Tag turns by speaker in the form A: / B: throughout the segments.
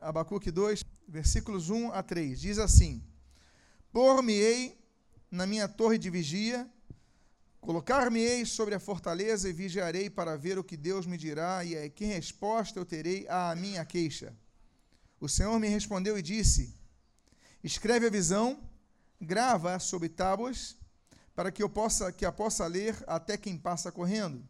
A: Abacuque 2, versículos 1 a 3. Diz assim: Por-me-ei na minha torre de vigia, colocar-me-ei sobre a fortaleza e vigiarei para ver o que Deus me dirá e que resposta eu terei à minha queixa. O Senhor me respondeu e disse: Escreve a visão, grava sobre tábuas, para que eu possa que a possa ler até quem passa correndo.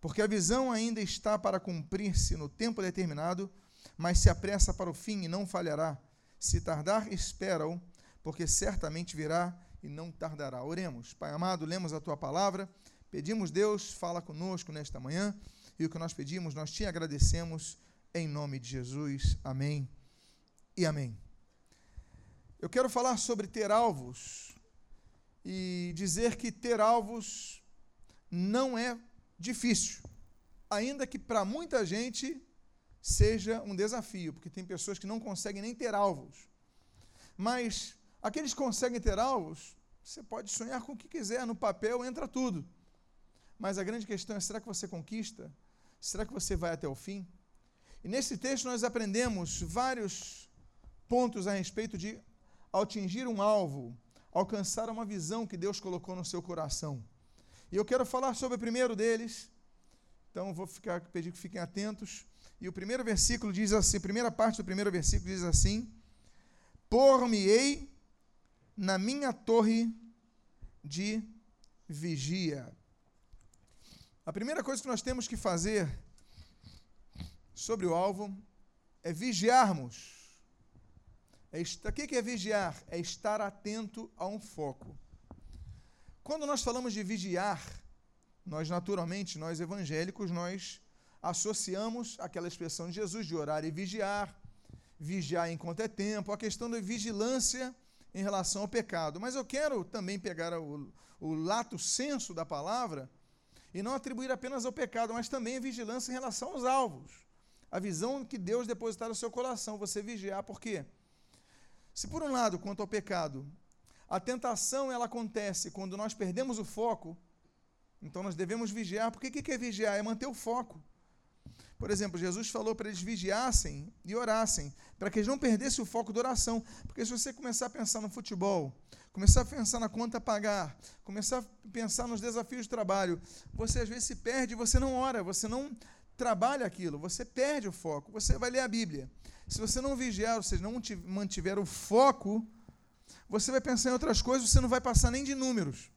A: Porque a visão ainda está para cumprir-se no tempo determinado, mas se apressa para o fim e não falhará. Se tardar, espera-o, porque certamente virá e não tardará. Oremos. Pai amado, lemos a tua palavra, pedimos, Deus, fala conosco nesta manhã, e o que nós pedimos, nós te agradecemos em nome de Jesus. Amém e amém. Eu quero falar sobre ter alvos e dizer que ter alvos não é difícil, ainda que para muita gente seja um desafio, porque tem pessoas que não conseguem nem ter alvos. Mas aqueles que conseguem ter alvos, você pode sonhar com o que quiser, no papel entra tudo. Mas a grande questão é: será que você conquista? Será que você vai até o fim? E nesse texto nós aprendemos vários pontos a respeito de atingir um alvo, alcançar uma visão que Deus colocou no seu coração. E eu quero falar sobre o primeiro deles. Então vou ficar pedir que fiquem atentos. E o primeiro versículo diz assim, a primeira parte do primeiro versículo diz assim: Por-me-ei na minha torre de vigia. A primeira coisa que nós temos que fazer sobre o alvo é vigiarmos. É o que é vigiar? É estar atento a um foco. Quando nós falamos de vigiar, nós naturalmente, nós evangélicos, nós associamos aquela expressão de Jesus de orar e vigiar, vigiar enquanto é tempo, a questão da vigilância em relação ao pecado. Mas eu quero também pegar o, o lato senso da palavra e não atribuir apenas ao pecado, mas também a vigilância em relação aos alvos. A visão que Deus depositar no seu coração, você vigiar, por quê? Se por um lado, quanto ao pecado, a tentação ela acontece quando nós perdemos o foco, então nós devemos vigiar. Porque o que é vigiar? É manter o foco. Por exemplo, Jesus falou para eles vigiassem e orassem, para que eles não perdessem o foco da oração. Porque se você começar a pensar no futebol, começar a pensar na conta a pagar, começar a pensar nos desafios de trabalho, você às vezes se perde, você não ora, você não trabalha aquilo, você perde o foco. Você vai ler a Bíblia. Se você não vigiar, ou seja, não mantiver o foco, você vai pensar em outras coisas, você não vai passar nem de números.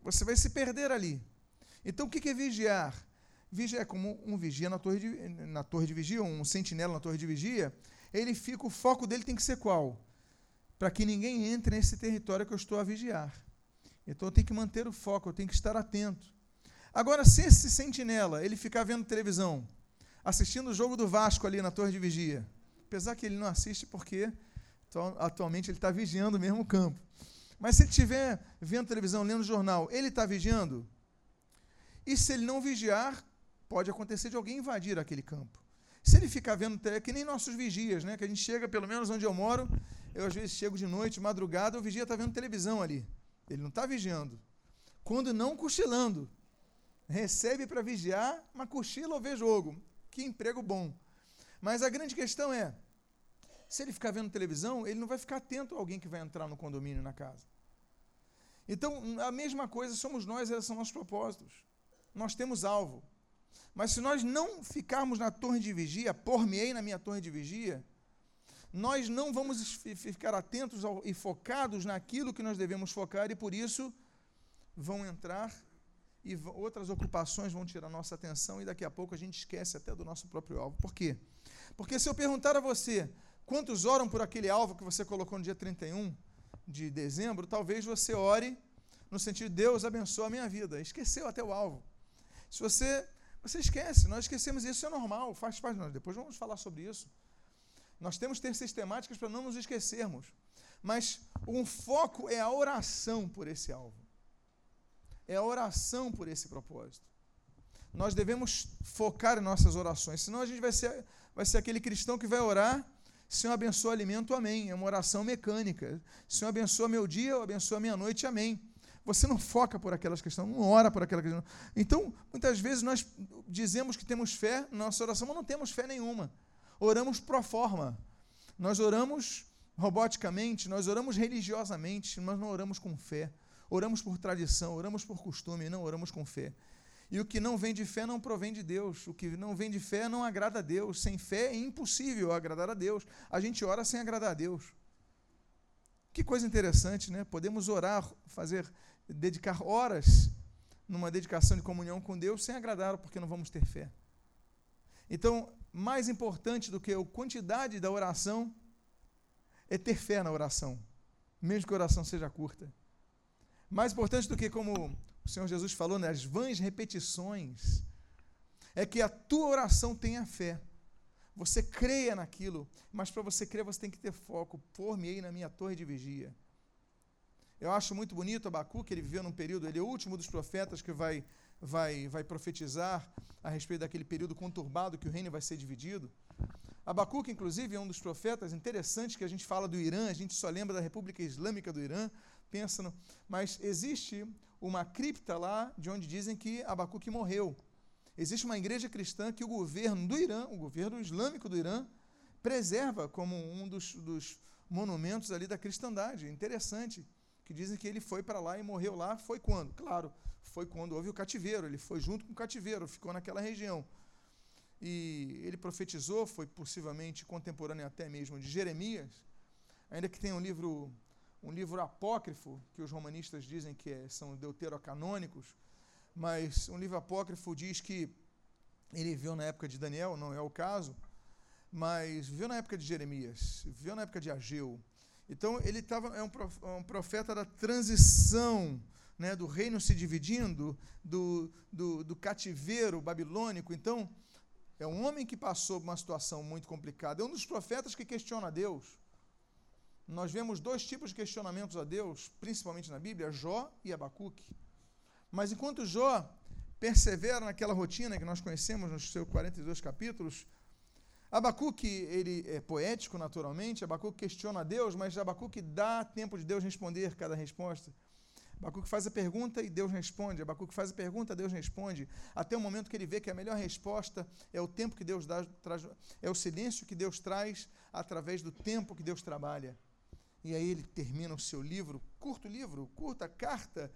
A: Você vai se perder ali. Então, o que é vigiar? Vigia é como um vigia na torre, de, na torre de vigia, um sentinela na torre de vigia. Ele fica, o foco dele tem que ser qual? Para que ninguém entre nesse território que eu estou a vigiar. Então eu tenho que manter o foco, eu tenho que estar atento. Agora, se esse sentinela ele ficar vendo televisão, assistindo o jogo do Vasco ali na torre de vigia, apesar que ele não assiste porque atualmente ele está vigiando mesmo o campo. Mas se ele estiver vendo televisão, lendo jornal, ele está vigiando? E se ele não vigiar, pode acontecer de alguém invadir aquele campo. Se ele ficar vendo, é que nem nossos vigias, né? Que a gente chega, pelo menos onde eu moro, eu às vezes chego de noite, madrugada, o vigia está vendo televisão ali. Ele não está vigiando. Quando não, cochilando. Recebe para vigiar, mas cochila ou vê jogo. Que emprego bom. Mas a grande questão é, se ele ficar vendo televisão, ele não vai ficar atento a alguém que vai entrar no condomínio, na casa. Então, a mesma coisa somos nós, esses são nossos propósitos. Nós temos alvo. Mas se nós não ficarmos na torre de vigia, por-me-ei na minha torre de vigia, nós não vamos ficar atentos ao, e focados naquilo que nós devemos focar e por isso vão entrar e outras ocupações vão tirar nossa atenção e daqui a pouco a gente esquece até do nosso próprio alvo. Por quê? Porque se eu perguntar a você quantos oram por aquele alvo que você colocou no dia 31 de dezembro, talvez você ore no sentido de Deus abençoa a minha vida. Esqueceu até o alvo. Se você você esquece, nós esquecemos isso, é normal, faz parte de nós. Depois vamos falar sobre isso. Nós temos que ter sistemáticas para não nos esquecermos. Mas um foco é a oração por esse alvo. É a oração por esse propósito. Nós devemos focar em nossas orações, senão a gente vai ser, vai ser aquele cristão que vai orar. Senhor, abençoa o alimento, amém. É uma oração mecânica. Senhor, abençoa meu dia, abençoa minha noite, amém. Você não foca por aquelas questões, não ora por aquela questão. Então, muitas vezes nós dizemos que temos fé na nossa oração, mas não temos fé nenhuma. oramos pro forma. Nós oramos roboticamente, nós oramos religiosamente, mas não oramos com fé. Oramos por tradição, oramos por costume, não oramos com fé. E o que não vem de fé não provém de Deus. O que não vem de fé não agrada a Deus. Sem fé é impossível agradar a Deus. A gente ora sem agradar a Deus. Que coisa interessante, né? Podemos orar, fazer, dedicar horas numa dedicação de comunhão com Deus sem agradá-lo, porque não vamos ter fé. Então, mais importante do que a quantidade da oração é ter fé na oração, mesmo que a oração seja curta. Mais importante do que, como o Senhor Jesus falou, né, vãs repetições, é que a tua oração tenha fé. Você creia naquilo, mas para você crer você tem que ter foco. Por-me na minha torre de vigia. Eu acho muito bonito Abacuque, ele viveu num período, ele é o último dos profetas que vai, vai, vai profetizar a respeito daquele período conturbado que o reino vai ser dividido. Abacuque, inclusive, é um dos profetas interessantes que a gente fala do Irã, a gente só lembra da República Islâmica do Irã, pensa no... Mas existe uma cripta lá de onde dizem que Abacuque morreu. Existe uma igreja cristã que o governo do Irã, o governo islâmico do Irã, preserva como um dos, dos monumentos ali da cristandade. Interessante que dizem que ele foi para lá e morreu lá. Foi quando? Claro, foi quando houve o cativeiro. Ele foi junto com o cativeiro, ficou naquela região. E ele profetizou, foi possivelmente contemporâneo até mesmo de Jeremias, ainda que tenha um livro, um livro apócrifo, que os romanistas dizem que é, são deuterocanônicos, mas um livro apócrifo diz que ele viveu na época de Daniel, não é o caso, mas viveu na época de Jeremias, viveu na época de Ageu, então, ele tava, é, é um profeta da transição, né, do reino se dividindo, do, do, do cativeiro babilônico. Então, é um homem que passou por uma situação muito complicada. É um dos profetas que questiona a Deus. Nós vemos dois tipos de questionamentos a Deus, principalmente na Bíblia, Jó e Abacuque. Mas enquanto Jó persevera naquela rotina que nós conhecemos nos seus 42 capítulos, Abacuque, ele é poético naturalmente, Abacuque questiona a Deus, mas Abacuque dá tempo de Deus responder cada resposta. Abacuque faz a pergunta e Deus responde. Abacuque faz a pergunta, Deus responde. Até o momento que ele vê que a melhor resposta é o tempo que Deus dá, traz, é o silêncio que Deus traz através do tempo que Deus trabalha. E aí ele termina o seu livro, curto livro, curta carta,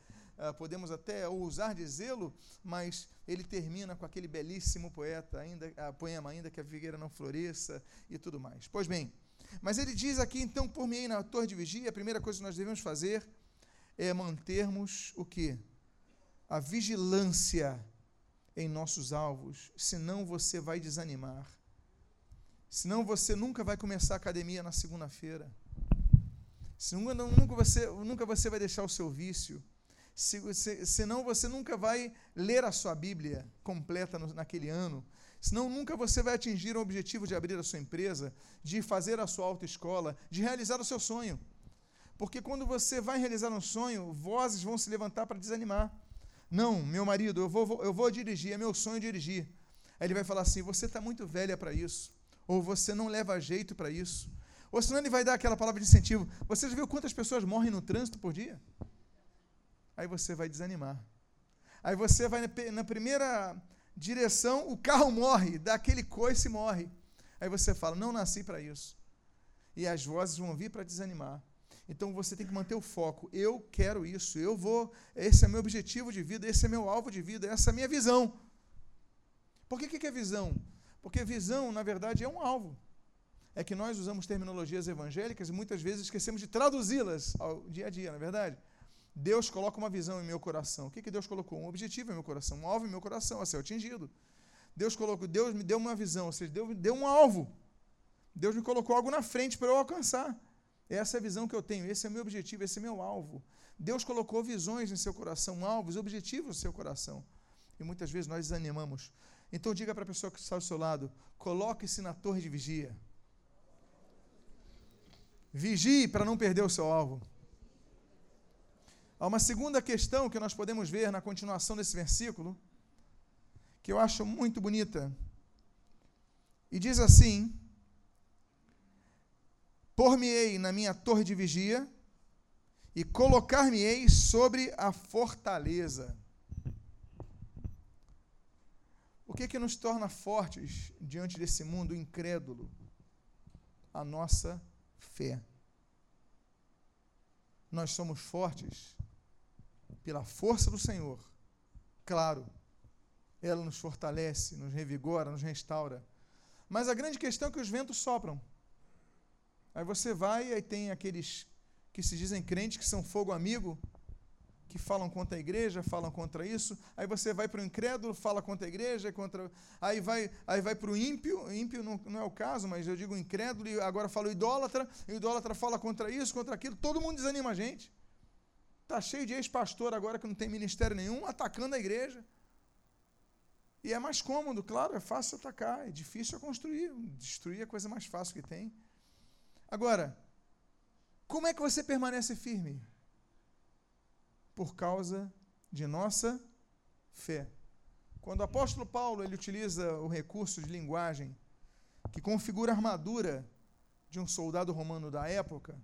A: podemos até ousar dizê-lo, mas ele termina com aquele belíssimo poeta, ainda, uh, poema, ainda que a figueira não floresça e tudo mais. Pois bem, mas ele diz aqui, então, por mim na torre de vigia, a primeira coisa que nós devemos fazer é mantermos o que? A vigilância em nossos alvos, senão você vai desanimar. Senão você nunca vai começar a academia na segunda-feira. Senão nunca você, nunca você vai deixar o seu vício se, se, senão você nunca vai ler a sua Bíblia completa no, naquele ano, senão nunca você vai atingir o objetivo de abrir a sua empresa, de fazer a sua autoescola, de realizar o seu sonho. Porque quando você vai realizar um sonho, vozes vão se levantar para desanimar. Não, meu marido, eu vou, eu vou dirigir, é meu sonho dirigir. Aí ele vai falar assim: você está muito velha para isso, ou você não leva jeito para isso. Ou senão ele vai dar aquela palavra de incentivo. Você já viu quantas pessoas morrem no trânsito por dia? Aí você vai desanimar. Aí você vai na primeira direção, o carro morre, daquele coice morre. Aí você fala: Não nasci para isso. E as vozes vão vir para desanimar. Então você tem que manter o foco. Eu quero isso, eu vou. Esse é meu objetivo de vida, esse é meu alvo de vida, essa é a minha visão. Por que, que é visão? Porque visão, na verdade, é um alvo. É que nós usamos terminologias evangélicas e muitas vezes esquecemos de traduzi-las ao dia a dia, não é verdade? Deus coloca uma visão em meu coração. O que, que Deus colocou? Um objetivo em meu coração, um alvo em meu coração a ser atingido. Deus colocou, Deus me deu uma visão, ou seja, Deus me deu um alvo. Deus me colocou algo na frente para eu alcançar. Essa é a visão que eu tenho, esse é o meu objetivo, esse é meu alvo. Deus colocou visões em seu coração, alvos, objetivos no seu coração. E muitas vezes nós desanimamos. Então diga para a pessoa que está ao seu lado: coloque-se na torre de vigia. Vigie para não perder o seu alvo. Há uma segunda questão que nós podemos ver na continuação desse versículo, que eu acho muito bonita. E diz assim: Por-me-ei na minha torre de vigia e colocar-me-ei sobre a fortaleza. O que que nos torna fortes diante desse mundo incrédulo? A nossa fé. Nós somos fortes pela força do Senhor. Claro, ela nos fortalece, nos revigora, nos restaura. Mas a grande questão é que os ventos sopram. Aí você vai e tem aqueles que se dizem crentes, que são fogo amigo, que falam contra a igreja, falam contra isso. Aí você vai para o incrédulo, fala contra a igreja, contra. Aí vai, aí vai para o ímpio, ímpio não, não, é o caso, mas eu digo incrédulo, e agora falo idólatra, e o idólatra fala contra isso, contra aquilo, todo mundo desanima a gente. Está cheio de ex-pastor agora que não tem ministério nenhum, atacando a igreja. E é mais cômodo, claro, é fácil atacar, é difícil construir. Destruir é a coisa mais fácil que tem. Agora, como é que você permanece firme? Por causa de nossa fé. Quando o apóstolo Paulo ele utiliza o recurso de linguagem que configura a armadura de um soldado romano da época,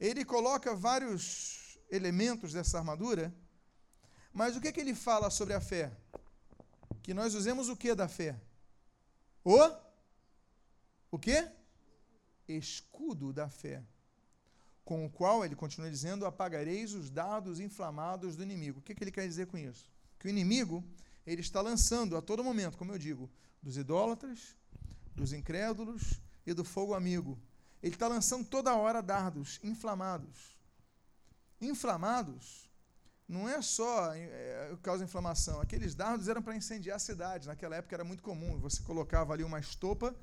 A: ele coloca vários elementos dessa armadura. Mas o que, é que ele fala sobre a fé? Que nós usemos o que da fé? O? O que? Escudo da fé. Com o qual, ele continua dizendo, apagareis os dardos inflamados do inimigo. O que, é que ele quer dizer com isso? Que o inimigo, ele está lançando a todo momento, como eu digo, dos idólatras, dos incrédulos e do fogo amigo. Ele está lançando toda hora dardos inflamados inflamados, não é só é, causa inflamação. Aqueles dardos eram para incendiar a cidade. Naquela época era muito comum. Você colocava ali uma estopa,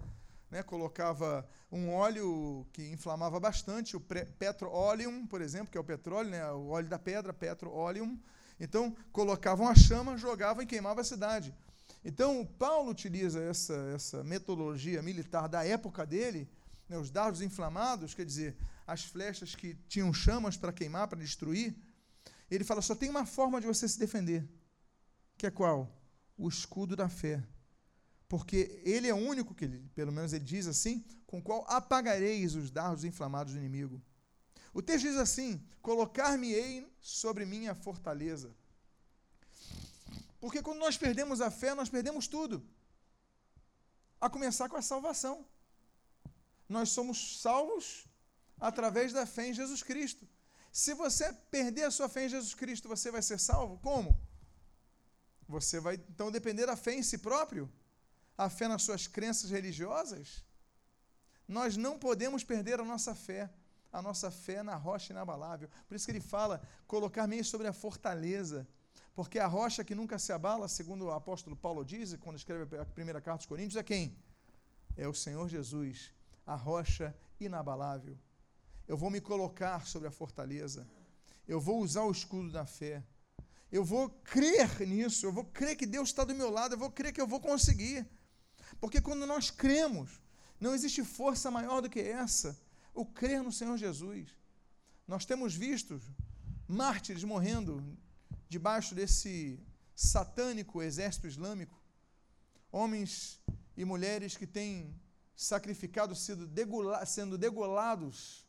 A: né, colocava um óleo que inflamava bastante, o petroleum, por exemplo, que é o petróleo, né, o óleo da pedra, petroleum. Então, colocavam a chama, jogavam e queimava a cidade. Então, Paulo utiliza essa, essa metodologia militar da época dele, né, os dardos inflamados, quer dizer, as flechas que tinham chamas para queimar, para destruir, ele fala: só tem uma forma de você se defender, que é qual? O escudo da fé. Porque ele é o único que, pelo menos ele diz assim, com qual apagareis os dardos inflamados do inimigo. O texto diz assim: colocar-me-ei sobre minha fortaleza. Porque quando nós perdemos a fé, nós perdemos tudo. A começar com a salvação. Nós somos salvos através da fé em Jesus Cristo. Se você perder a sua fé em Jesus Cristo, você vai ser salvo? Como? Você vai então depender da fé em si próprio? A fé nas suas crenças religiosas? Nós não podemos perder a nossa fé, a nossa fé na rocha inabalável. Por isso que ele fala: colocar meio sobre a fortaleza. Porque a rocha que nunca se abala, segundo o apóstolo Paulo diz, quando escreve a primeira carta aos Coríntios, é quem? É o Senhor Jesus, a rocha inabalável eu vou me colocar sobre a fortaleza, eu vou usar o escudo da fé, eu vou crer nisso, eu vou crer que Deus está do meu lado, eu vou crer que eu vou conseguir. Porque quando nós cremos, não existe força maior do que essa, o crer no Senhor Jesus. Nós temos visto mártires morrendo debaixo desse satânico exército islâmico, homens e mulheres que têm sacrificado, sido degula, sendo degolados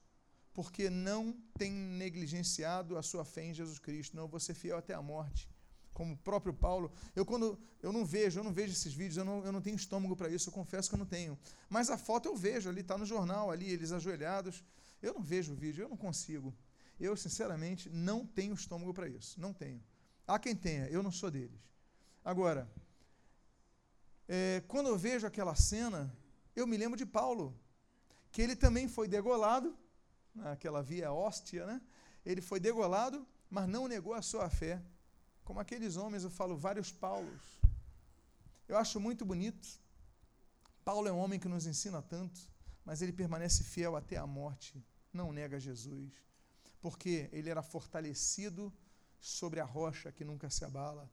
A: porque não tem negligenciado a sua fé em Jesus Cristo. Não, vou ser fiel até a morte. Como o próprio Paulo, eu quando eu não vejo, eu não vejo esses vídeos, eu não, eu não tenho estômago para isso, eu confesso que eu não tenho. Mas a foto eu vejo ali, está no jornal ali, eles ajoelhados. Eu não vejo o vídeo, eu não consigo. Eu, sinceramente, não tenho estômago para isso. Não tenho. Há quem tenha, eu não sou deles. Agora, é, quando eu vejo aquela cena, eu me lembro de Paulo, que ele também foi degolado naquela via hóstia, né? Ele foi degolado, mas não negou a sua fé. Como aqueles homens, eu falo vários Paulos. Eu acho muito bonito. Paulo é um homem que nos ensina tanto, mas ele permanece fiel até a morte, não nega Jesus, porque ele era fortalecido sobre a rocha que nunca se abala.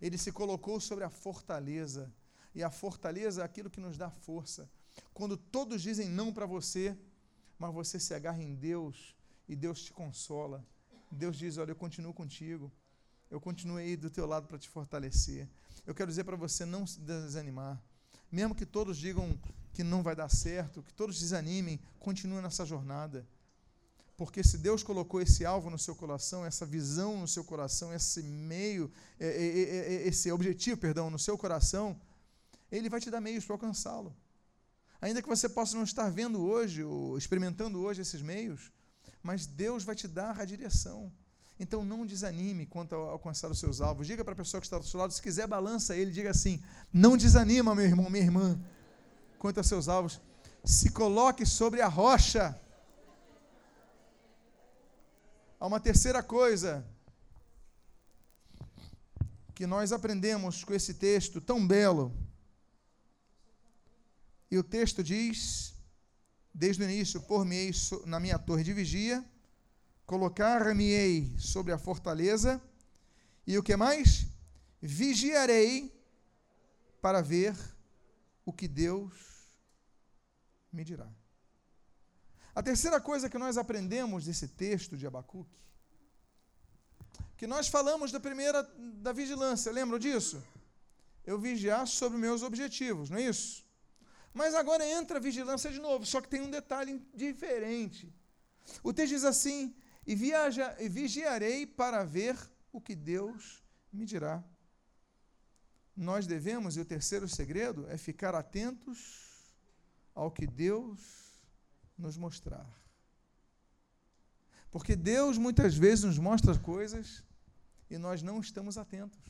A: Ele se colocou sobre a fortaleza, e a fortaleza é aquilo que nos dá força. Quando todos dizem não para você, mas você se agarra em Deus e Deus te consola. Deus diz: Olha, eu continuo contigo, eu continuo aí do teu lado para te fortalecer. Eu quero dizer para você não se desanimar, mesmo que todos digam que não vai dar certo, que todos desanimem, continue nessa jornada. Porque se Deus colocou esse alvo no seu coração, essa visão no seu coração, esse meio, é, é, é, esse objetivo, perdão, no seu coração, Ele vai te dar meios para alcançá-lo. Ainda que você possa não estar vendo hoje, ou experimentando hoje esses meios, mas Deus vai te dar a direção. Então não desanime quanto a alcançar os seus alvos. Diga para a pessoa que está do seu lado, se quiser, balança ele, diga assim: não desanima, meu irmão, minha irmã, quanto a seus alvos. Se coloque sobre a rocha. Há uma terceira coisa que nós aprendemos com esse texto tão belo. E o texto diz, desde o início, por-me-ei na minha torre de vigia, colocar-me-ei sobre a fortaleza, e o que mais? Vigiarei para ver o que Deus me dirá. A terceira coisa que nós aprendemos desse texto de Abacuque, que nós falamos da primeira, da vigilância, lembram disso? Eu vigiar sobre meus objetivos, não é isso? Mas agora entra a vigilância de novo, só que tem um detalhe diferente. O texto diz assim: e, viaja, e vigiarei para ver o que Deus me dirá. Nós devemos, e o terceiro segredo é ficar atentos ao que Deus nos mostrar. Porque Deus muitas vezes nos mostra coisas e nós não estamos atentos.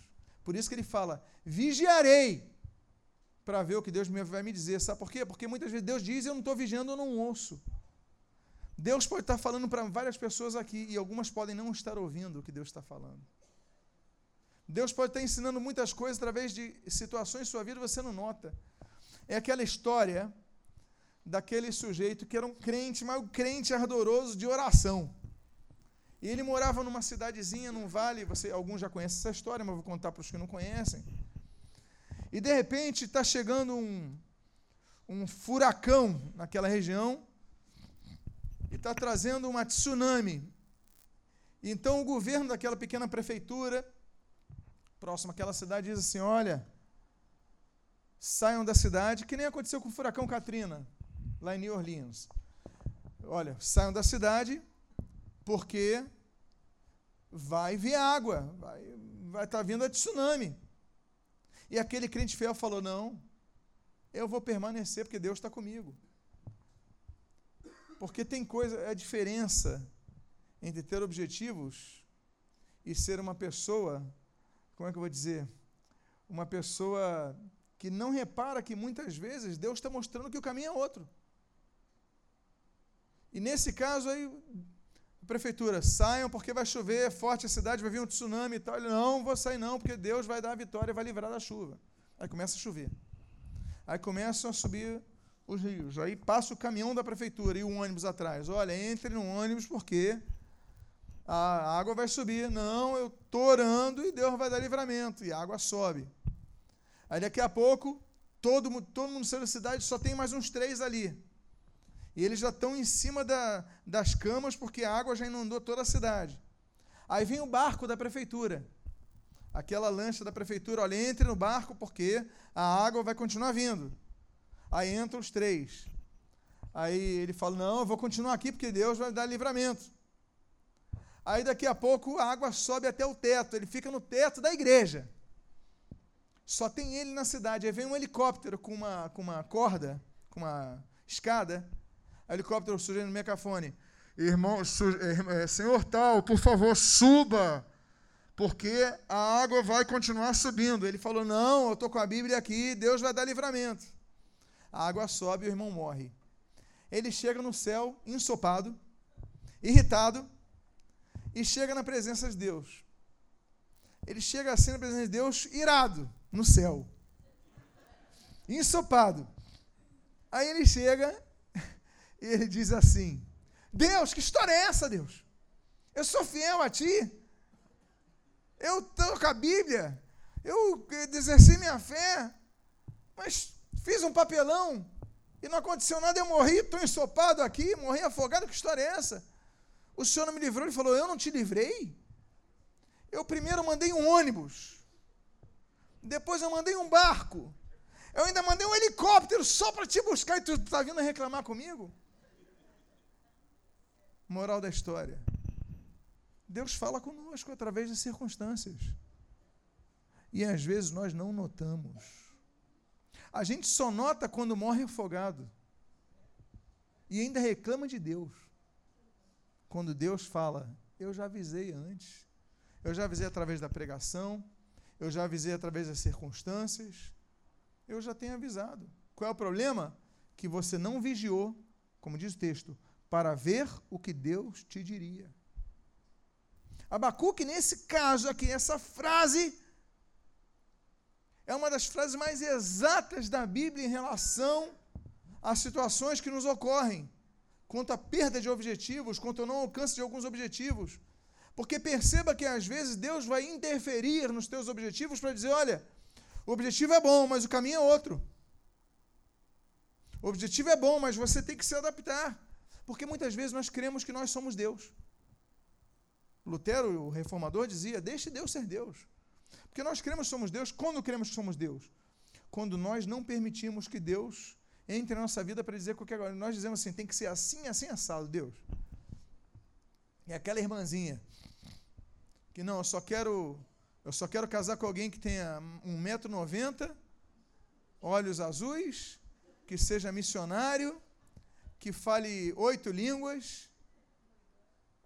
A: Por isso que ele fala: vigiarei para ver o que Deus vai me dizer. Sabe por quê? Porque muitas vezes Deus diz e eu não estou vigiando, eu não ouço. Deus pode estar falando para várias pessoas aqui e algumas podem não estar ouvindo o que Deus está falando. Deus pode estar ensinando muitas coisas através de situações em sua vida você não nota. É aquela história daquele sujeito que era um crente, mas um crente ardoroso de oração. E ele morava numa cidadezinha, num vale, você, alguns já conhecem essa história, mas vou contar para os que não conhecem. E de repente está chegando um, um furacão naquela região e está trazendo uma tsunami. Então o governo daquela pequena prefeitura, próximo àquela cidade, diz assim: olha, saiam da cidade, que nem aconteceu com o furacão Katrina, lá em New Orleans. Olha, saiam da cidade, porque vai vir água, vai estar tá vindo a tsunami. E aquele crente fiel falou: não, eu vou permanecer porque Deus está comigo. Porque tem coisa, é a diferença entre ter objetivos e ser uma pessoa, como é que eu vou dizer? Uma pessoa que não repara que muitas vezes Deus está mostrando que o caminho é outro. E nesse caso aí, a prefeitura, saiam porque vai chover, é forte a cidade, vai vir um tsunami e tal. Ele, não, vou sair não, porque Deus vai dar a vitória e vai livrar da chuva. Aí começa a chover. Aí começam a subir os rios. Aí passa o caminhão da prefeitura e o ônibus atrás. Olha, entre no ônibus porque a água vai subir. Não, eu estou orando e Deus vai dar livramento. E a água sobe. Aí daqui a pouco, todo, todo mundo saiu da cidade, só tem mais uns três ali. E eles já estão em cima da, das camas porque a água já inundou toda a cidade. Aí vem o barco da prefeitura. Aquela lancha da prefeitura, olha, entre no barco porque a água vai continuar vindo. Aí entram os três. Aí ele fala: Não, eu vou continuar aqui porque Deus vai dar livramento. Aí daqui a pouco a água sobe até o teto, ele fica no teto da igreja. Só tem ele na cidade. Aí vem um helicóptero com uma, com uma corda, com uma escada. Helicóptero surge no microfone. Irmão, su, é, senhor tal, por favor, suba, porque a água vai continuar subindo. Ele falou: Não, eu estou com a Bíblia aqui, Deus vai dar livramento a água sobe e o irmão morre. Ele chega no céu ensopado, irritado, e chega na presença de Deus. Ele chega assim na presença de Deus, irado, no céu. Ensopado. Aí ele chega e ele diz assim: Deus, que história é essa, Deus? Eu sou fiel a ti. Eu estou com a Bíblia. Eu exerci minha fé. Mas Fiz um papelão e não aconteceu nada, eu morri, estou ensopado aqui, morri afogado, que história é essa? O senhor não me livrou, ele falou, eu não te livrei? Eu primeiro mandei um ônibus, depois eu mandei um barco, eu ainda mandei um helicóptero só para te buscar e tu está vindo reclamar comigo? Moral da história. Deus fala conosco através de circunstâncias. E às vezes nós não notamos. A gente só nota quando morre afogado. E ainda reclama de Deus. Quando Deus fala, eu já avisei antes. Eu já avisei através da pregação. Eu já avisei através das circunstâncias. Eu já tenho avisado. Qual é o problema? Que você não vigiou, como diz o texto, para ver o que Deus te diria. Abacuque, nesse caso aqui, essa frase, é uma das frases mais exatas da Bíblia em relação às situações que nos ocorrem, quanto à perda de objetivos, quanto ao não alcance de alguns objetivos. Porque perceba que às vezes Deus vai interferir nos teus objetivos para dizer: olha, o objetivo é bom, mas o caminho é outro. O objetivo é bom, mas você tem que se adaptar. Porque muitas vezes nós cremos que nós somos Deus. Lutero, o reformador, dizia: deixe Deus ser Deus. Porque nós cremos que somos Deus. Quando cremos que somos Deus? Quando nós não permitimos que Deus entre na nossa vida para dizer qualquer coisa. Nós dizemos assim: tem que ser assim, assim, assado, Deus. E aquela irmãzinha que não, eu só quero eu só quero casar com alguém que tenha 1,90m, olhos azuis, que seja missionário, que fale oito línguas.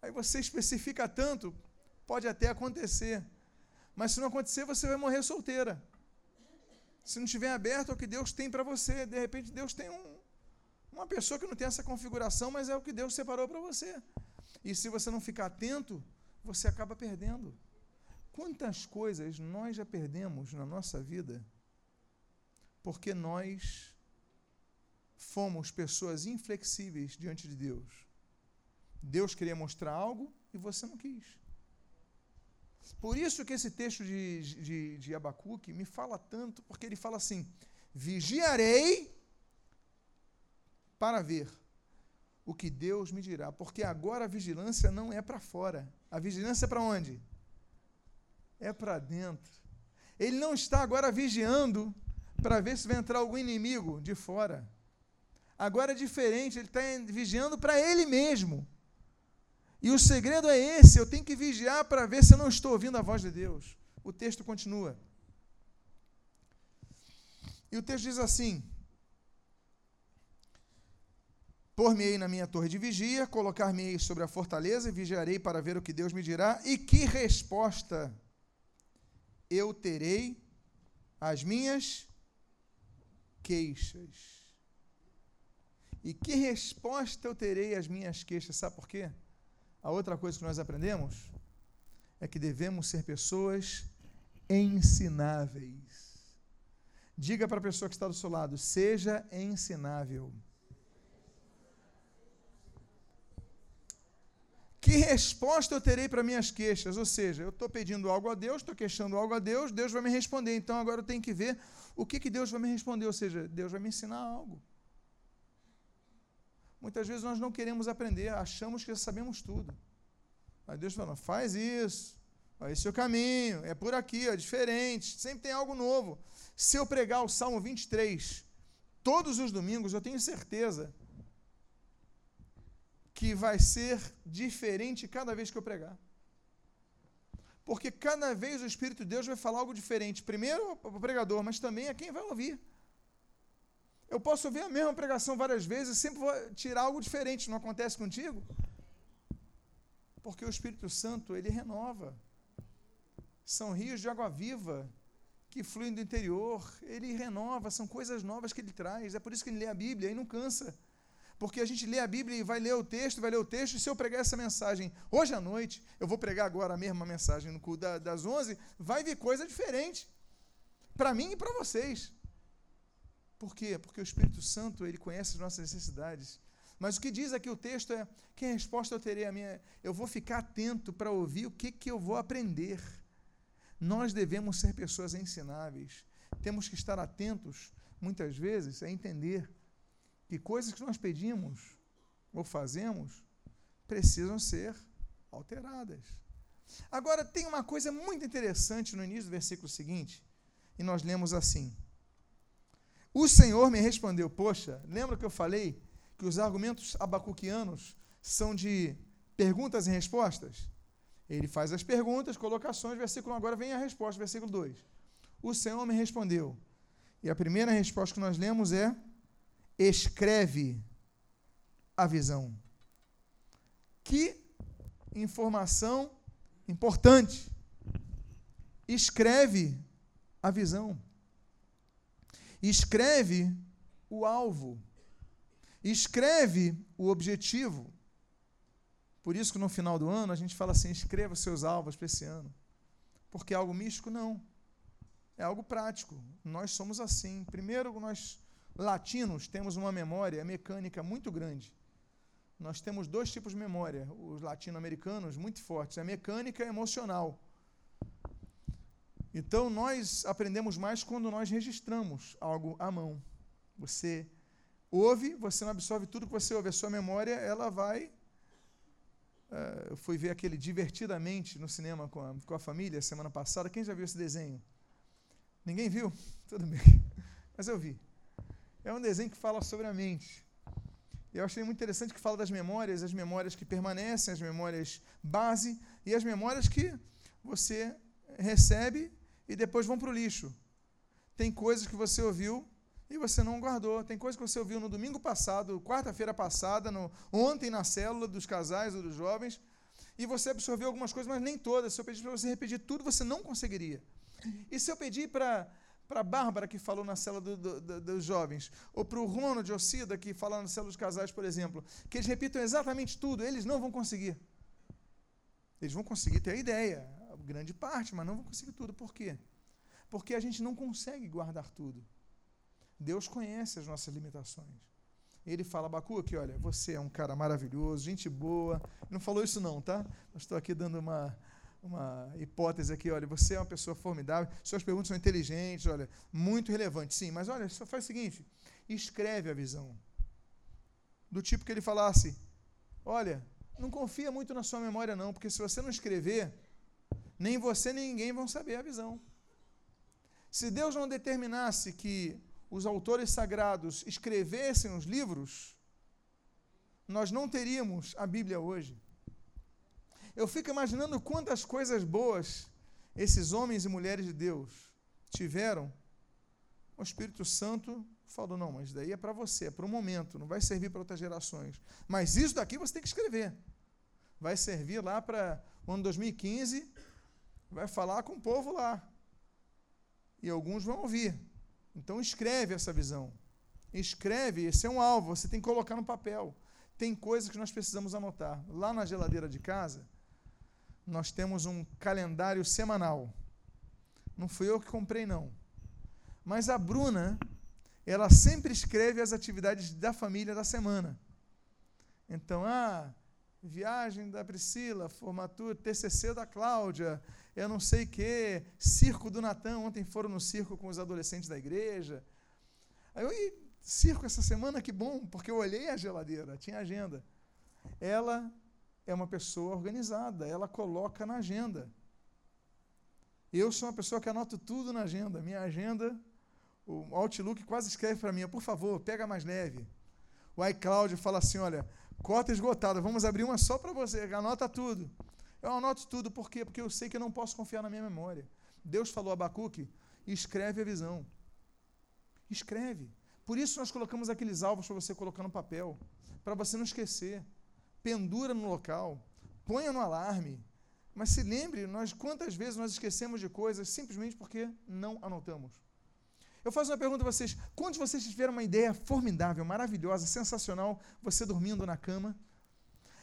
A: Aí você especifica tanto, pode até acontecer. Mas se não acontecer, você vai morrer solteira. Se não estiver aberto ao que Deus tem para você, de repente Deus tem um, uma pessoa que não tem essa configuração, mas é o que Deus separou para você. E se você não ficar atento, você acaba perdendo. Quantas coisas nós já perdemos na nossa vida porque nós fomos pessoas inflexíveis diante de Deus. Deus queria mostrar algo e você não quis. Por isso que esse texto de, de, de Abacuque me fala tanto, porque ele fala assim: vigiarei para ver o que Deus me dirá, porque agora a vigilância não é para fora. A vigilância é para onde? é para dentro. Ele não está agora vigiando para ver se vai entrar algum inimigo de fora. Agora é diferente, ele está vigiando para ele mesmo. E o segredo é esse: eu tenho que vigiar para ver se eu não estou ouvindo a voz de Deus. O texto continua. E o texto diz assim: Por-me-ei na minha torre de vigia, colocar-me-ei sobre a fortaleza e vigiarei para ver o que Deus me dirá. E que resposta eu terei as minhas queixas. E que resposta eu terei às minhas queixas? Sabe por quê? A outra coisa que nós aprendemos é que devemos ser pessoas ensináveis. Diga para a pessoa que está do seu lado: seja ensinável. Que resposta eu terei para minhas queixas? Ou seja, eu estou pedindo algo a Deus, estou queixando algo a Deus, Deus vai me responder. Então agora eu tenho que ver o que, que Deus vai me responder. Ou seja, Deus vai me ensinar algo. Muitas vezes nós não queremos aprender, achamos que sabemos tudo. Mas Deus fala: faz isso, esse é o caminho, é por aqui, é diferente, sempre tem algo novo. Se eu pregar o Salmo 23 todos os domingos, eu tenho certeza que vai ser diferente cada vez que eu pregar. Porque cada vez o Espírito de Deus vai falar algo diferente. Primeiro o pregador, mas também a quem vai ouvir. Eu posso ouvir a mesma pregação várias vezes e sempre vou tirar algo diferente. Não acontece contigo? Porque o Espírito Santo, ele renova. São rios de água viva que fluem do interior. Ele renova, são coisas novas que ele traz. É por isso que ele lê a Bíblia e não cansa. Porque a gente lê a Bíblia e vai ler o texto, vai ler o texto, e se eu pregar essa mensagem hoje à noite, eu vou pregar agora a mesma mensagem no culto das 11, vai vir coisa diferente. Para mim e para vocês. Por quê? Porque o Espírito Santo, ele conhece as nossas necessidades. Mas o que diz aqui o texto é: que resposta eu terei a minha? Eu vou ficar atento para ouvir o que, que eu vou aprender. Nós devemos ser pessoas ensináveis. Temos que estar atentos, muitas vezes, a entender que coisas que nós pedimos ou fazemos precisam ser alteradas. Agora, tem uma coisa muito interessante no início do versículo seguinte, e nós lemos assim: O Senhor me respondeu, poxa, lembra que eu falei que os argumentos abacuquianos são de perguntas e respostas? Ele faz as perguntas, colocações, versículo 1, agora vem a resposta, versículo 2. O Senhor me respondeu. E a primeira resposta que nós lemos é: escreve a visão. Que informação importante. Escreve a visão. Escreve o alvo. Escreve o objetivo. Por isso que no final do ano a gente fala assim: escreva seus alvos para esse ano. Porque é algo místico? Não. É algo prático. Nós somos assim. Primeiro, nós latinos temos uma memória mecânica muito grande. Nós temos dois tipos de memória, os latino-americanos, muito fortes: a mecânica e a emocional. Então, nós aprendemos mais quando nós registramos algo à mão. Você ouve, você não absorve tudo que você ouve. A sua memória, ela vai. Uh, eu fui ver aquele divertidamente no cinema com a, com a família semana passada. Quem já viu esse desenho? Ninguém viu? Tudo bem. Mas eu vi. É um desenho que fala sobre a mente. Eu achei muito interessante que fala das memórias, as memórias que permanecem, as memórias base e as memórias que você recebe e depois vão para o lixo. Tem coisas que você ouviu e você não guardou. Tem coisas que você ouviu no domingo passado, quarta-feira passada, no, ontem na célula dos casais ou dos jovens, e você absorveu algumas coisas, mas nem todas. Se eu pedir para você repetir tudo, você não conseguiria. E se eu pedir para para a Bárbara, que falou na cela do, do, do, dos jovens, ou para o Ronald Ocida, que fala na cela dos casais, por exemplo, que eles repitam exatamente tudo, eles não vão conseguir. Eles vão conseguir ter a ideia, grande parte, mas não vão conseguir tudo. Por quê? Porque a gente não consegue guardar tudo. Deus conhece as nossas limitações. Ele fala, Abacuque, olha, você é um cara maravilhoso, gente boa. Não falou isso não, tá? Estou aqui dando uma, uma hipótese aqui, olha, você é uma pessoa formidável, suas perguntas são inteligentes, olha, muito relevantes, sim, mas olha, só faz o seguinte, escreve a visão. Do tipo que ele falasse, olha, não confia muito na sua memória não, porque se você não escrever, nem você nem ninguém vão saber a visão. Se Deus não determinasse que os autores sagrados escrevessem os livros, nós não teríamos a Bíblia hoje. Eu fico imaginando quantas coisas boas esses homens e mulheres de Deus tiveram. O Espírito Santo falou: não, mas daí é para você, é para o momento, não vai servir para outras gerações. Mas isso daqui você tem que escrever. Vai servir lá para o ano 2015, vai falar com o povo lá. E alguns vão ouvir. Então escreve essa visão. Escreve, esse é um alvo, você tem que colocar no papel. Tem coisas que nós precisamos anotar. Lá na geladeira de casa, nós temos um calendário semanal. Não fui eu que comprei, não. Mas a Bruna, ela sempre escreve as atividades da família da semana. Então, ah, viagem da Priscila, formatura, TCC da Cláudia, eu não sei o quê, circo do Natan, ontem foram no circo com os adolescentes da igreja. Aí eu, e, circo essa semana, que bom, porque eu olhei a geladeira, tinha agenda. Ela é uma pessoa organizada, ela coloca na agenda. Eu sou uma pessoa que anoto tudo na agenda. Minha agenda, o Outlook quase escreve para mim, por favor, pega mais leve. O iCloud fala assim, olha, cota esgotada, vamos abrir uma só para você, anota tudo. Eu anoto tudo, por quê? Porque eu sei que eu não posso confiar na minha memória. Deus falou a Abacuque, escreve a visão. Escreve. Por isso nós colocamos aqueles alvos para você colocar no papel, para você não esquecer pendura no local, ponha no alarme. Mas se lembre, nós quantas vezes nós esquecemos de coisas simplesmente porque não anotamos. Eu faço uma pergunta a vocês: quantos de vocês tiveram uma ideia formidável, maravilhosa, sensacional, você dormindo na cama?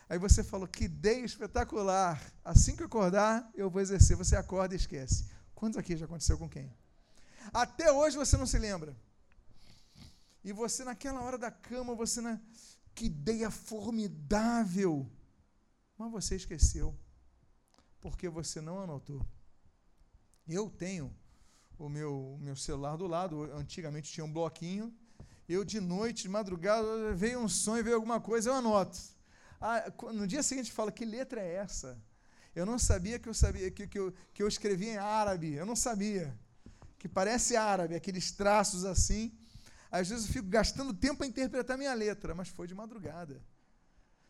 A: Aí você falou: que ideia espetacular! Assim que acordar, eu vou exercer. Você acorda e esquece. Quantos aqui já aconteceu com quem? Até hoje você não se lembra. E você, naquela hora da cama, você na que ideia formidável! Mas você esqueceu, porque você não anotou. Eu tenho o meu, meu celular do lado, antigamente tinha um bloquinho. Eu, de noite, de madrugada, veio um sonho, veio alguma coisa, eu anoto. Ah, no dia seguinte, fala: que letra é essa? Eu não sabia que eu sabia que, que, eu, que eu escrevia em árabe, eu não sabia. Que parece árabe, aqueles traços assim. Às vezes eu fico gastando tempo a interpretar minha letra, mas foi de madrugada.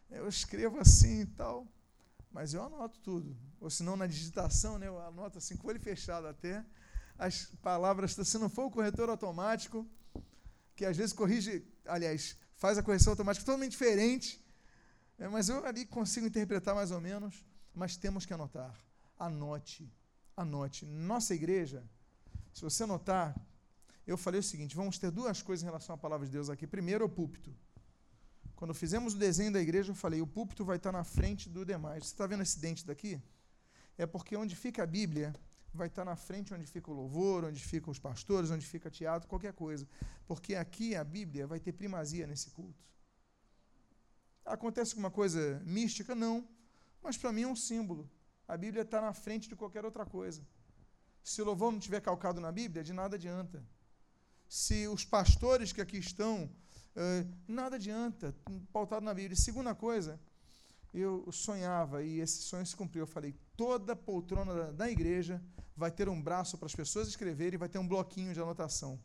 A: Eu escrevo assim e tal, mas eu anoto tudo. Ou se não, na digitação, né, eu anoto assim, com o olho fechado até. As palavras, se não for o corretor automático, que às vezes corrige, aliás, faz a correção automática totalmente diferente, é, mas eu ali consigo interpretar mais ou menos, mas temos que anotar. Anote, anote. Nossa igreja, se você anotar, eu falei o seguinte: vamos ter duas coisas em relação à palavra de Deus aqui. Primeiro, o púlpito. Quando fizemos o desenho da igreja, eu falei: o púlpito vai estar na frente do demais. Você está vendo esse dente daqui? É porque onde fica a Bíblia, vai estar na frente onde fica o louvor, onde ficam os pastores, onde fica teatro, qualquer coisa. Porque aqui a Bíblia vai ter primazia nesse culto. Acontece alguma coisa mística? Não. Mas para mim é um símbolo. A Bíblia está na frente de qualquer outra coisa. Se o louvor não estiver calcado na Bíblia, de nada adianta se os pastores que aqui estão, uh, nada adianta, pautado na Bíblia. Segunda coisa, eu sonhava e esse sonho se cumpriu. Eu falei: toda poltrona da, da igreja vai ter um braço para as pessoas escreverem e vai ter um bloquinho de anotação.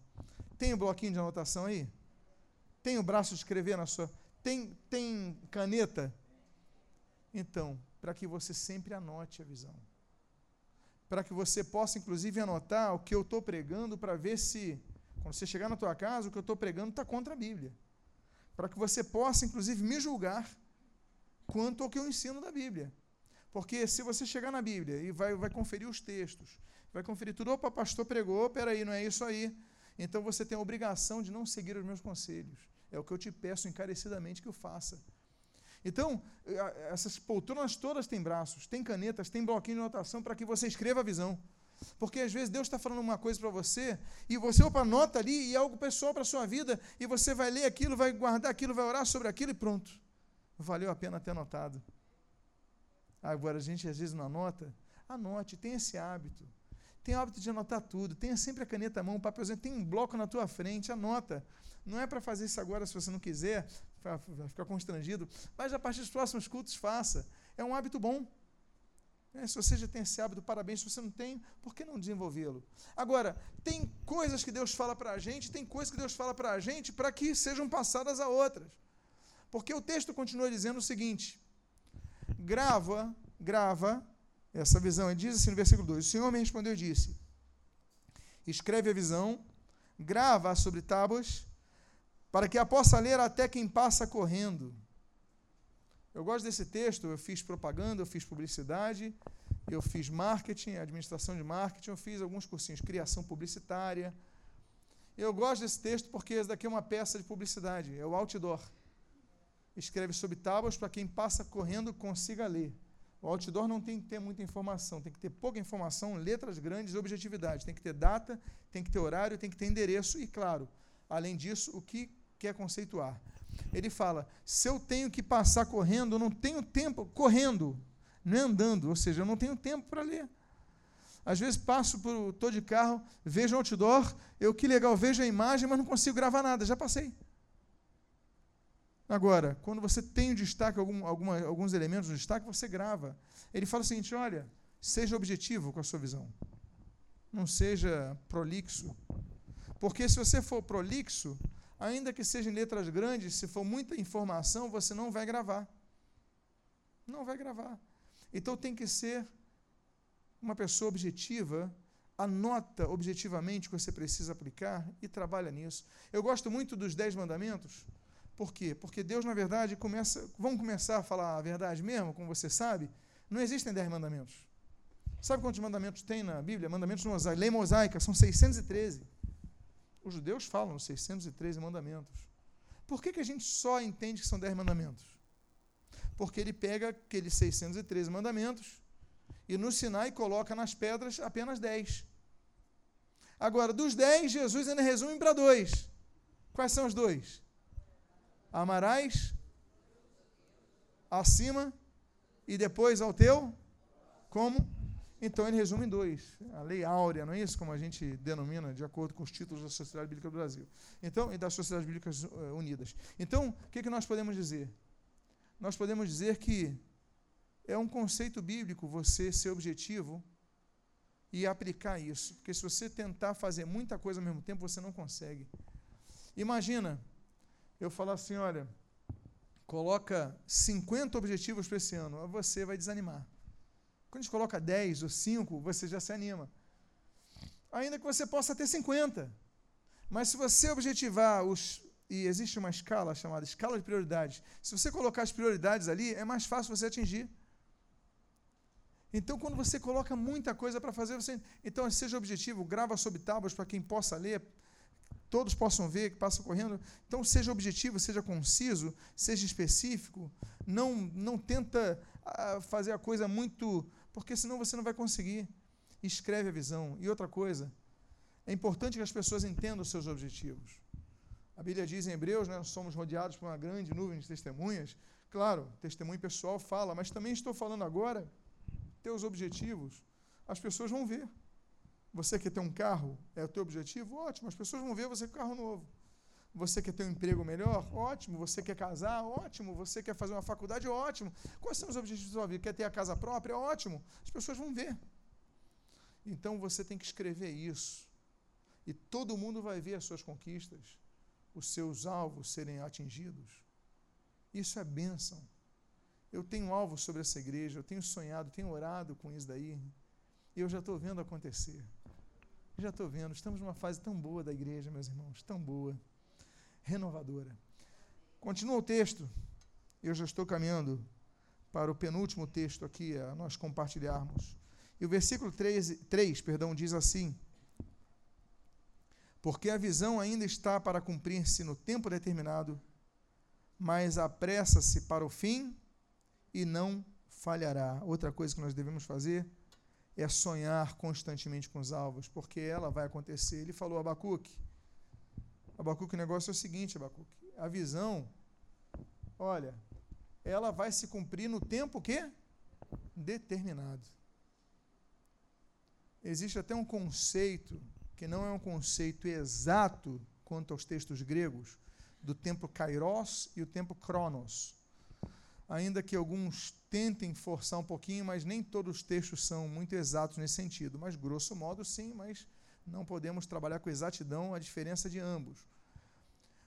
A: Tem um bloquinho de anotação aí? Tem o braço de escrever na sua. Tem, tem caneta? Então, para que você sempre anote a visão. Para que você possa, inclusive, anotar o que eu estou pregando para ver se quando você chegar na tua casa, o que eu estou pregando está contra a Bíblia. Para que você possa, inclusive, me julgar quanto ao que eu ensino da Bíblia. Porque se você chegar na Bíblia e vai, vai conferir os textos, vai conferir tudo, opa, pastor pregou, peraí, não é isso aí. Então você tem a obrigação de não seguir os meus conselhos. É o que eu te peço encarecidamente que eu faça. Então, essas poltronas todas têm braços, têm canetas, têm bloquinho de anotação para que você escreva a visão. Porque às vezes Deus está falando uma coisa para você e você, opa, anota ali e é algo pessoal para a sua vida e você vai ler aquilo, vai guardar aquilo, vai orar sobre aquilo e pronto. Valeu a pena ter anotado. Agora, a gente às vezes não anota. Anote, tenha esse hábito. O hábito de anotar tudo. Tenha sempre a caneta à mão, um papelzinho. Tem um bloco na tua frente, anota. Não é para fazer isso agora se você não quiser, vai ficar constrangido. Mas a partir dos próximos cultos, faça. É um hábito bom. É, se você já tem esse hábito, parabéns. Se você não tem, por que não desenvolvê-lo? Agora, tem coisas que Deus fala para a gente, tem coisas que Deus fala para a gente para que sejam passadas a outras. Porque o texto continua dizendo o seguinte: grava, grava essa visão. Ele diz assim no versículo 2: O Senhor me respondeu e disse: Escreve a visão, grava sobre tábuas, para que a possa ler até quem passa correndo. Eu gosto desse texto, eu fiz propaganda, eu fiz publicidade, eu fiz marketing, administração de marketing, eu fiz alguns cursinhos, criação publicitária. Eu gosto desse texto porque esse daqui é uma peça de publicidade, é o outdoor. Escreve sobre tábuas para quem passa correndo consiga ler. O outdoor não tem que ter muita informação, tem que ter pouca informação, letras grandes e objetividade. Tem que ter data, tem que ter horário, tem que ter endereço e, claro, além disso, o que quer conceituar. Ele fala: se eu tenho que passar correndo, eu não tenho tempo correndo, não é andando, ou seja, eu não tenho tempo para ler. Às vezes passo por estou de carro, vejo outdoor, eu que legal, vejo a imagem, mas não consigo gravar nada, já passei. Agora, quando você tem o destaque, algum, alguma, alguns elementos de destaque, você grava. Ele fala o seguinte: olha, seja objetivo com a sua visão. Não seja prolixo. Porque se você for prolixo, ainda que sejam letras grandes, se for muita informação, você não vai gravar. Não vai gravar. Então tem que ser uma pessoa objetiva, anota objetivamente o que você precisa aplicar e trabalha nisso. Eu gosto muito dos dez mandamentos. Por quê? Porque Deus, na verdade, começa. Vamos começar a falar a verdade mesmo, como você sabe? Não existem dez mandamentos. Sabe quantos mandamentos tem na Bíblia? Mandamentos mosaica, lei mosaica, são 613. Os judeus falam os 613 mandamentos. Por que, que a gente só entende que são 10 mandamentos? Porque ele pega aqueles 613 mandamentos e no Sinai coloca nas pedras apenas 10. Agora, dos 10, Jesus ainda resume para dois. Quais são os dois? Amarás acima e depois ao teu como então ele resume em dois. A lei áurea, não é isso? Como a gente denomina, de acordo com os títulos da Sociedade Bíblica do Brasil. Então, e das Sociedades Bíblicas eh, Unidas. Então, o que, que nós podemos dizer? Nós podemos dizer que é um conceito bíblico você ser objetivo e aplicar isso. Porque se você tentar fazer muita coisa ao mesmo tempo, você não consegue. Imagina eu falar assim: olha, coloca 50 objetivos para esse ano, você vai desanimar. Quando a gente coloca 10 ou 5, você já se anima. Ainda que você possa ter 50. Mas se você objetivar os. E existe uma escala chamada escala de prioridades. Se você colocar as prioridades ali, é mais fácil você atingir. Então, quando você coloca muita coisa para fazer, você. Então, seja objetivo, grava sobre tábuas para quem possa ler, todos possam ver, que passa correndo. Então, seja objetivo, seja conciso, seja específico. Não, não tenta ah, fazer a coisa muito. Porque senão você não vai conseguir. Escreve a visão. E outra coisa, é importante que as pessoas entendam os seus objetivos. A Bíblia diz em Hebreus, né, somos rodeados por uma grande nuvem de testemunhas. Claro, testemunho pessoal fala, mas também estou falando agora, teus objetivos, as pessoas vão ver. Você quer ter um carro? É o teu objetivo? Ótimo, as pessoas vão ver você com carro novo. Você quer ter um emprego melhor? Ótimo. Você quer casar? Ótimo. Você quer fazer uma faculdade? Ótimo. Quais são os objetivos da sua vida? Quer ter a casa própria? Ótimo. As pessoas vão ver. Então você tem que escrever isso. E todo mundo vai ver as suas conquistas, os seus alvos serem atingidos. Isso é bênção. Eu tenho alvos sobre essa igreja, eu tenho sonhado, tenho orado com isso daí. E eu já estou vendo acontecer. Já estou vendo. Estamos numa fase tão boa da igreja, meus irmãos, tão boa, renovadora. Continua o texto. Eu já estou caminhando para o penúltimo texto aqui, a nós compartilharmos. E o versículo 3, 3 perdão, diz assim: Porque a visão ainda está para cumprir-se no tempo determinado, mas apressa-se para o fim e não falhará. Outra coisa que nós devemos fazer é sonhar constantemente com os alvos, porque ela vai acontecer. Ele falou, Abacuque, Abacuque, o negócio é o seguinte, Abacuque, a visão, olha, ela vai se cumprir no tempo que? Determinado. Existe até um conceito, que não é um conceito exato quanto aos textos gregos, do tempo kairos e o tempo cronos ainda que alguns tentem forçar um pouquinho, mas nem todos os textos são muito exatos nesse sentido. Mas, grosso modo, sim, mas não podemos trabalhar com exatidão a diferença de ambos.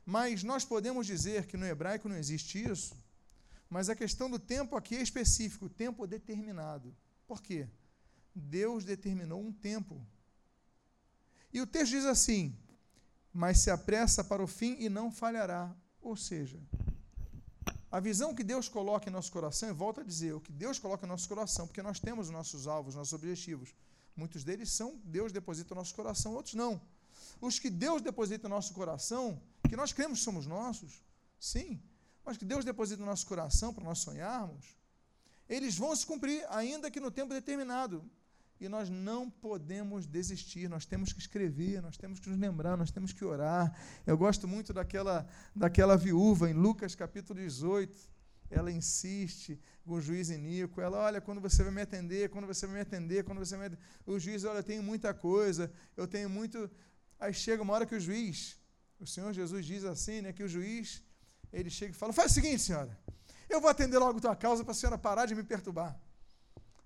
A: Mas nós podemos dizer que no hebraico não existe isso, mas a questão do tempo aqui é específico, tempo determinado. Por quê? Deus determinou um tempo. E o texto diz assim: Mas se apressa para o fim e não falhará. Ou seja, a visão que Deus coloca em nosso coração, e volto a dizer, o que Deus coloca em nosso coração, porque nós temos os nossos alvos, nossos objetivos. Muitos deles são Deus deposita no nosso coração, outros não. Os que Deus deposita no nosso coração, que nós cremos que somos nossos, sim, mas que Deus deposita no nosso coração para nós sonharmos, eles vão se cumprir, ainda que no tempo determinado e nós não podemos desistir, nós temos que escrever, nós temos que nos lembrar, nós temos que orar. Eu gosto muito daquela, daquela viúva em Lucas capítulo 18. Ela insiste com o juiz Inico. Ela, olha, quando você vai me atender, quando você vai me atender, quando você vai me atender. O juiz, olha, eu tenho muita coisa, eu tenho muito. Aí chega uma hora que o juiz, o Senhor Jesus diz assim, né, que o juiz, ele chega e fala: faz o seguinte, senhora, eu vou atender logo tua causa para a senhora parar de me perturbar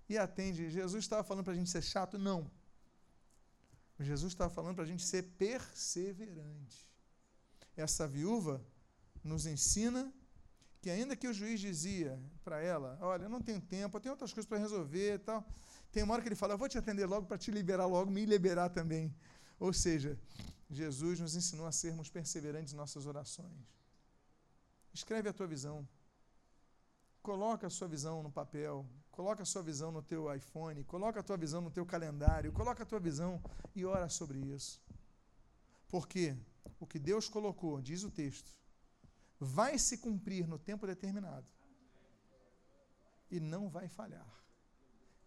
A: e atende. Jesus estava falando para a gente ser chato? Não. Jesus estava falando para a gente ser perseverante. Essa viúva nos ensina que, ainda que o juiz dizia para ela: Olha, eu não tenho tempo, eu tenho outras coisas para resolver e tal. Tem uma hora que ele fala: Eu vou te atender logo para te liberar logo, me liberar também. Ou seja, Jesus nos ensinou a sermos perseverantes em nossas orações. Escreve a tua visão. Coloca a sua visão no papel, coloca a sua visão no teu iPhone, coloca a tua visão no teu calendário, coloca a tua visão e ora sobre isso. Porque o que Deus colocou, diz o texto, vai se cumprir no tempo determinado e não vai falhar.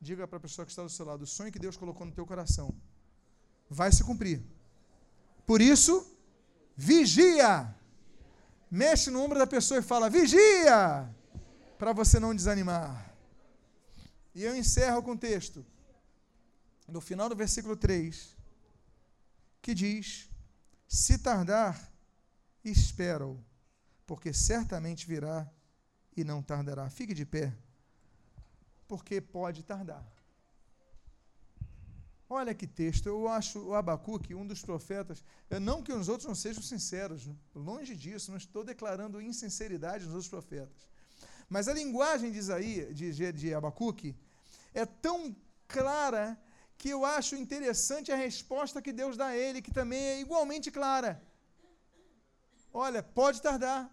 A: Diga para a pessoa que está do seu lado: o sonho que Deus colocou no teu coração vai se cumprir. Por isso, vigia. Mexe no ombro da pessoa e fala: vigia para você não desanimar. E eu encerro com o texto, no final do versículo 3, que diz: Se tardar, espera-o, porque certamente virá e não tardará. Fique de pé, porque pode tardar. Olha que texto, eu acho o Abacuque um dos profetas, não que os outros não sejam sinceros, longe disso, não estou declarando insinceridade nos outros profetas. Mas a linguagem de Isaías, de, de Abacuque, é tão clara que eu acho interessante a resposta que Deus dá a ele, que também é igualmente clara. Olha, pode tardar.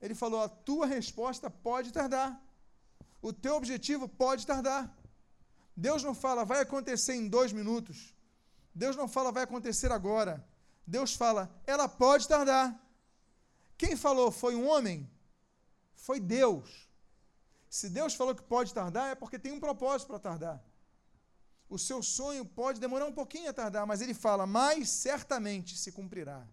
A: Ele falou: a tua resposta pode tardar. O teu objetivo pode tardar. Deus não fala, vai acontecer em dois minutos. Deus não fala, vai acontecer agora. Deus fala, ela pode tardar. Quem falou foi um homem? Foi Deus. Se Deus falou que pode tardar, é porque tem um propósito para tardar. O seu sonho pode demorar um pouquinho a tardar, mas ele fala, mas certamente se cumprirá.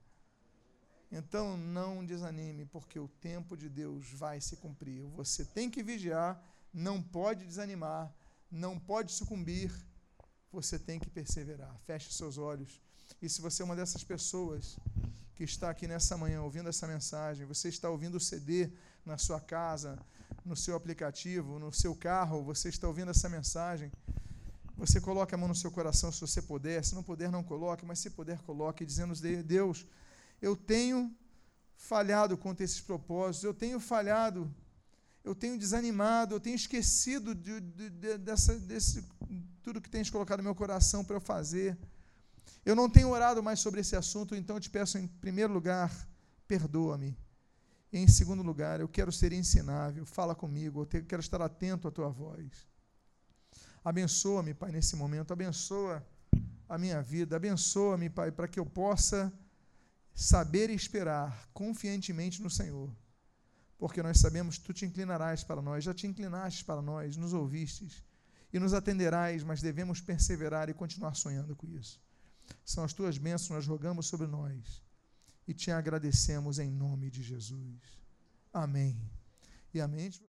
A: Então não desanime, porque o tempo de Deus vai se cumprir. Você tem que vigiar, não pode desanimar não pode sucumbir, você tem que perseverar. Feche seus olhos. E se você é uma dessas pessoas que está aqui nessa manhã ouvindo essa mensagem, você está ouvindo o CD na sua casa, no seu aplicativo, no seu carro, você está ouvindo essa mensagem, você coloque a mão no seu coração se você puder, se não puder, não coloque, mas se puder, coloque, dizendo: Deus, eu tenho falhado contra esses propósitos, eu tenho falhado eu tenho desanimado, eu tenho esquecido de, de, de, dessa, desse, tudo que tens colocado no meu coração para eu fazer. Eu não tenho orado mais sobre esse assunto, então eu te peço, em primeiro lugar, perdoa-me. E em segundo lugar, eu quero ser ensinável, fala comigo, eu quero estar atento à tua voz. Abençoa-me, Pai, nesse momento, abençoa a minha vida, abençoa-me, Pai, para que eu possa saber esperar confiantemente no Senhor porque nós sabemos que tu te inclinarás para nós, já te inclinaste para nós, nos ouvistes e nos atenderás, mas devemos perseverar e continuar sonhando com isso. São as tuas bênçãos, nós rogamos sobre nós e te agradecemos em nome de Jesus. Amém. E amém.